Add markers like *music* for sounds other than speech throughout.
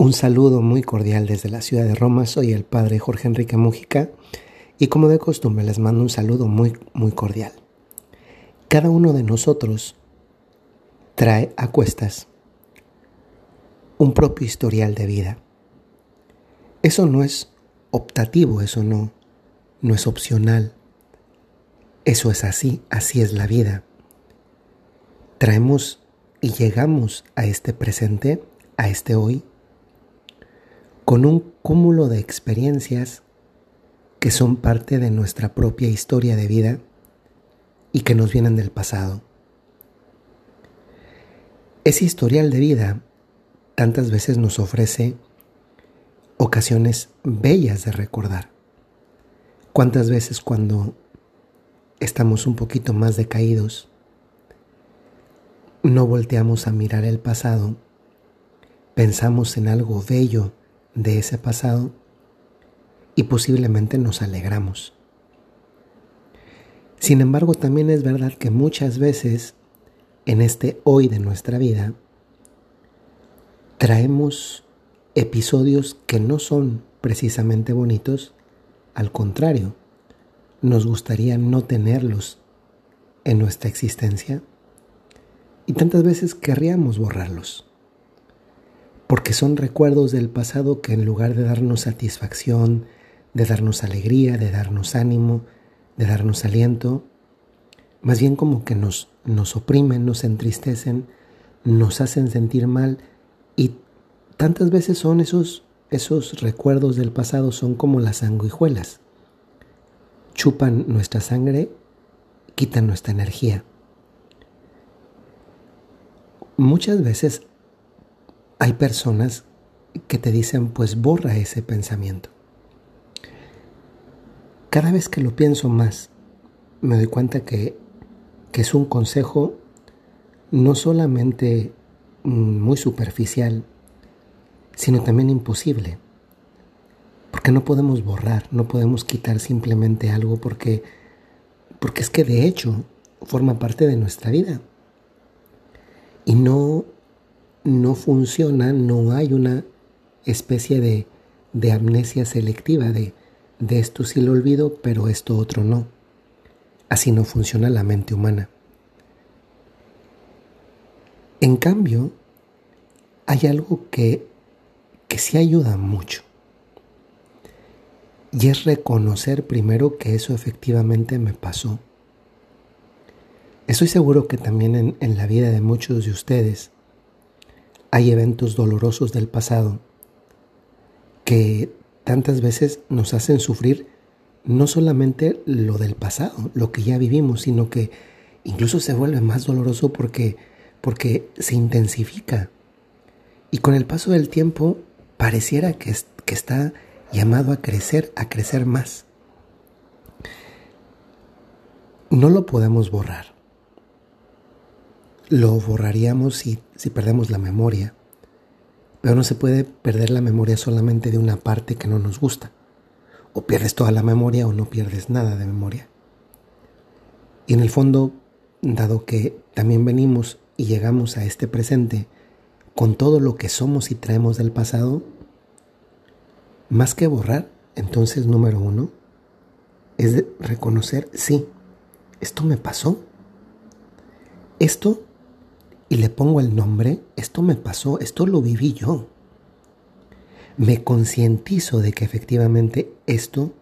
Un saludo muy cordial desde la ciudad de Roma. Soy el padre Jorge Enrique Mújica y como de costumbre les mando un saludo muy muy cordial. Cada uno de nosotros trae a cuestas un propio historial de vida. Eso no es optativo, eso no no es opcional. Eso es así, así es la vida. Traemos y llegamos a este presente, a este hoy con un cúmulo de experiencias que son parte de nuestra propia historia de vida y que nos vienen del pasado. Ese historial de vida tantas veces nos ofrece ocasiones bellas de recordar. ¿Cuántas veces cuando estamos un poquito más decaídos, no volteamos a mirar el pasado, pensamos en algo bello de ese pasado y posiblemente nos alegramos. Sin embargo, también es verdad que muchas veces en este hoy de nuestra vida traemos episodios que no son precisamente bonitos, al contrario, nos gustaría no tenerlos en nuestra existencia y tantas veces querríamos borrarlos porque son recuerdos del pasado que en lugar de darnos satisfacción, de darnos alegría, de darnos ánimo, de darnos aliento, más bien como que nos, nos oprimen, nos entristecen, nos hacen sentir mal y tantas veces son esos, esos recuerdos del pasado son como las sanguijuelas. Chupan nuestra sangre, quitan nuestra energía. Muchas veces hay personas que te dicen, pues borra ese pensamiento. Cada vez que lo pienso más, me doy cuenta que, que es un consejo no solamente mm, muy superficial, sino también imposible. Porque no podemos borrar, no podemos quitar simplemente algo porque, porque es que de hecho forma parte de nuestra vida. Y no no funciona, no hay una especie de, de amnesia selectiva de, de esto sí lo olvido, pero esto otro no. Así no funciona la mente humana. En cambio, hay algo que, que sí ayuda mucho. Y es reconocer primero que eso efectivamente me pasó. Estoy seguro que también en, en la vida de muchos de ustedes hay eventos dolorosos del pasado que tantas veces nos hacen sufrir no solamente lo del pasado, lo que ya vivimos, sino que incluso se vuelve más doloroso porque, porque se intensifica. Y con el paso del tiempo pareciera que, que está llamado a crecer, a crecer más. No lo podemos borrar lo borraríamos si, si perdemos la memoria. Pero no se puede perder la memoria solamente de una parte que no nos gusta. O pierdes toda la memoria o no pierdes nada de memoria. Y en el fondo, dado que también venimos y llegamos a este presente con todo lo que somos y traemos del pasado, más que borrar, entonces número uno, es reconocer, sí, esto me pasó. Esto y le pongo el nombre, esto me pasó, esto lo viví yo. Me concientizo de que efectivamente esto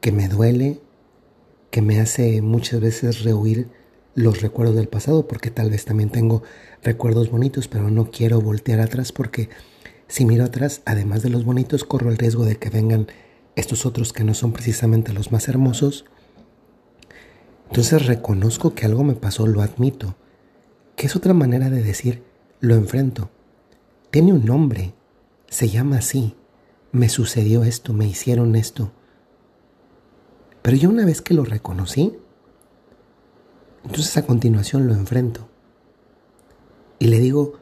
que me duele, que me hace muchas veces rehuir los recuerdos del pasado, porque tal vez también tengo recuerdos bonitos, pero no quiero voltear atrás porque si miro atrás, además de los bonitos, corro el riesgo de que vengan estos otros que no son precisamente los más hermosos. Entonces reconozco que algo me pasó, lo admito que es otra manera de decir lo enfrento. Tiene un nombre, se llama así, me sucedió esto, me hicieron esto. Pero yo una vez que lo reconocí, entonces a continuación lo enfrento. Y le digo,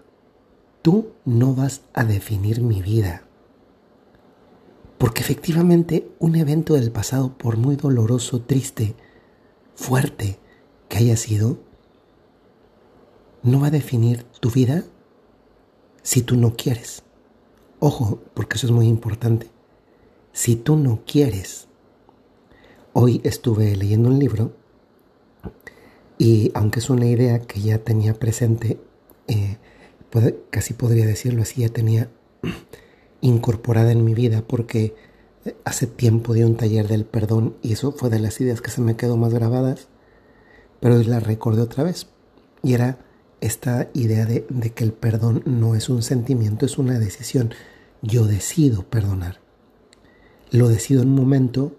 tú no vas a definir mi vida. Porque efectivamente un evento del pasado, por muy doloroso, triste, fuerte que haya sido, no va a definir tu vida si tú no quieres Ojo, porque eso es muy importante. Si tú no quieres, hoy estuve leyendo un libro y aunque es una idea que ya tenía presente, eh, casi podría decirlo así, ya tenía *clears throat* incorporada en mi vida porque hace tiempo di un taller del perdón y eso fue de las ideas que se me quedó más grabadas, pero la recordé otra vez. Y era esta idea de, que el perdón no es un sentimiento, es una decisión. Yo decido perdonar. Lo decido en un momento,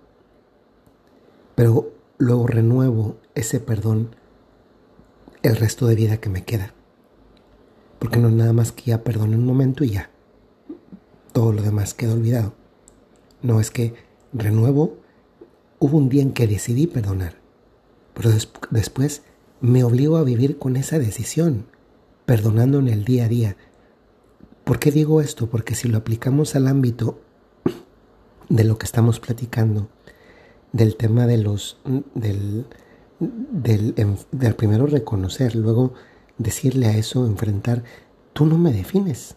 pero luego renuevo ese perdón el resto de vida que me queda. Porque no es nada más que ya perdono un momento y ya. Todo lo demás queda olvidado. No es que renuevo, hubo un día en que decidí perdonar, pero después me obligo a vivir con esa decisión, perdonando en el día a día. ¿Por qué digo esto? Porque si lo aplicamos al ámbito de lo que estamos platicando, del tema de los, del, del, primero reconocer, luego decirle a eso, enfrentar, tú no me defines.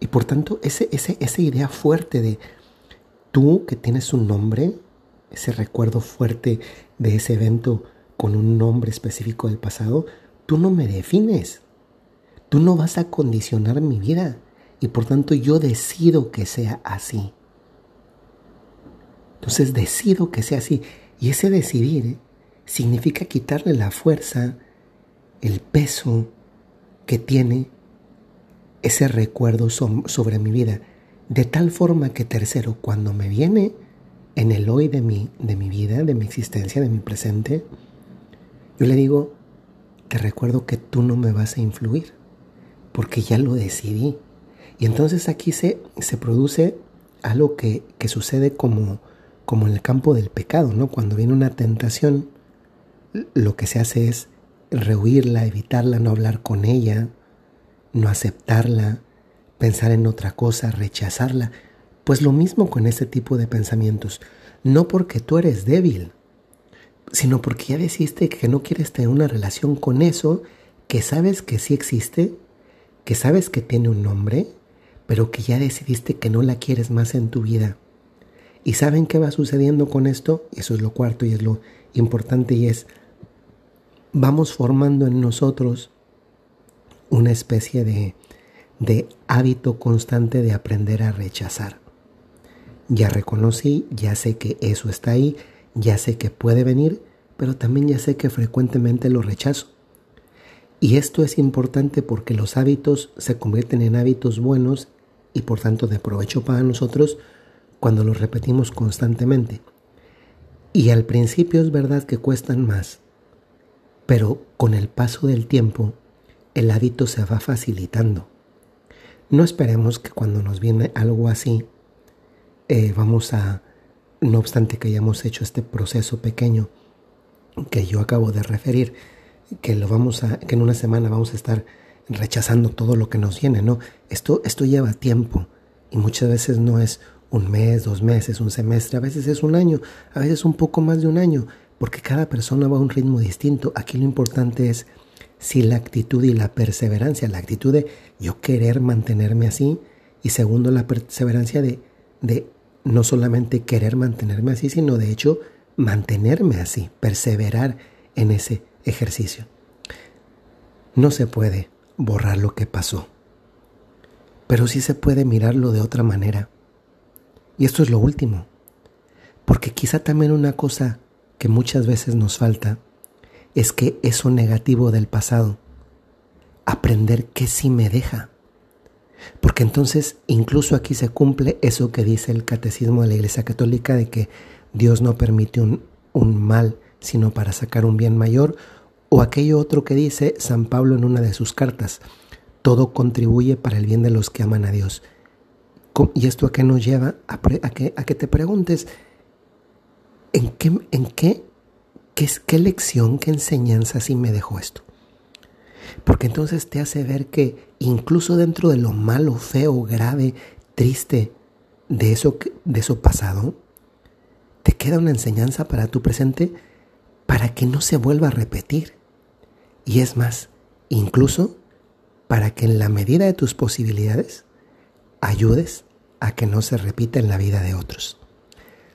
Y por tanto, ese, ese, esa idea fuerte de tú que tienes un nombre, ese recuerdo fuerte de ese evento con un nombre específico del pasado, tú no me defines. Tú no vas a condicionar mi vida. Y por tanto yo decido que sea así. Entonces decido que sea así. Y ese decidir significa quitarle la fuerza, el peso que tiene ese recuerdo sobre mi vida. De tal forma que tercero, cuando me viene en el hoy de mi, de mi vida, de mi existencia, de mi presente, yo le digo, te recuerdo que tú no me vas a influir, porque ya lo decidí. Y entonces aquí se, se produce algo que, que sucede como como en el campo del pecado, ¿no? Cuando viene una tentación, lo que se hace es rehuirla, evitarla, no hablar con ella, no aceptarla, pensar en otra cosa, rechazarla. Pues lo mismo con ese tipo de pensamientos. No porque tú eres débil, sino porque ya decidiste que no quieres tener una relación con eso que sabes que sí existe, que sabes que tiene un nombre, pero que ya decidiste que no la quieres más en tu vida. ¿Y saben qué va sucediendo con esto? Eso es lo cuarto y es lo importante y es, vamos formando en nosotros una especie de, de hábito constante de aprender a rechazar. Ya reconocí, ya sé que eso está ahí, ya sé que puede venir, pero también ya sé que frecuentemente lo rechazo. Y esto es importante porque los hábitos se convierten en hábitos buenos y por tanto de provecho para nosotros cuando los repetimos constantemente. Y al principio es verdad que cuestan más, pero con el paso del tiempo el hábito se va facilitando. No esperemos que cuando nos viene algo así, eh, vamos a, no obstante que hayamos hecho este proceso pequeño que yo acabo de referir, que lo vamos a, que en una semana vamos a estar rechazando todo lo que nos viene, no, esto, esto lleva tiempo y muchas veces no es un mes, dos meses, un semestre, a veces es un año, a veces un poco más de un año, porque cada persona va a un ritmo distinto. Aquí lo importante es si la actitud y la perseverancia, la actitud de yo querer mantenerme así y segundo la perseverancia de, de no solamente querer mantenerme así, sino de hecho mantenerme así, perseverar en ese ejercicio. No se puede borrar lo que pasó, pero sí se puede mirarlo de otra manera y esto es lo último, porque quizá también una cosa que muchas veces nos falta es que eso negativo del pasado, aprender que sí me deja. Porque entonces incluso aquí se cumple eso que dice el catecismo de la Iglesia Católica de que Dios no permite un, un mal sino para sacar un bien mayor, o aquello otro que dice San Pablo en una de sus cartas, todo contribuye para el bien de los que aman a Dios. ¿Y esto a qué nos lleva? A, que, te preguntes, ¿en qué, en qué, qué, qué lección, qué enseñanza sí me dejó esto? Porque entonces te hace ver que incluso dentro de lo malo, feo, grave, triste de eso, de eso pasado, te queda una enseñanza para tu presente para que no se vuelva a repetir. Y es más, incluso para que en la medida de tus posibilidades ayudes a que no se repita en la vida de otros.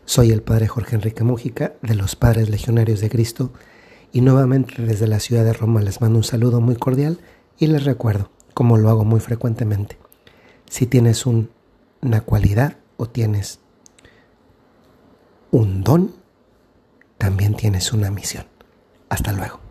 Soy el Padre Jorge Enrique Mújica de los Padres Legionarios de Cristo y nuevamente desde la ciudad de Roma les mando un saludo muy cordial y les recuerdo, como lo hago muy frecuentemente, si tienes un, una cualidad o tienes un don, también tienes una misión. Hasta luego.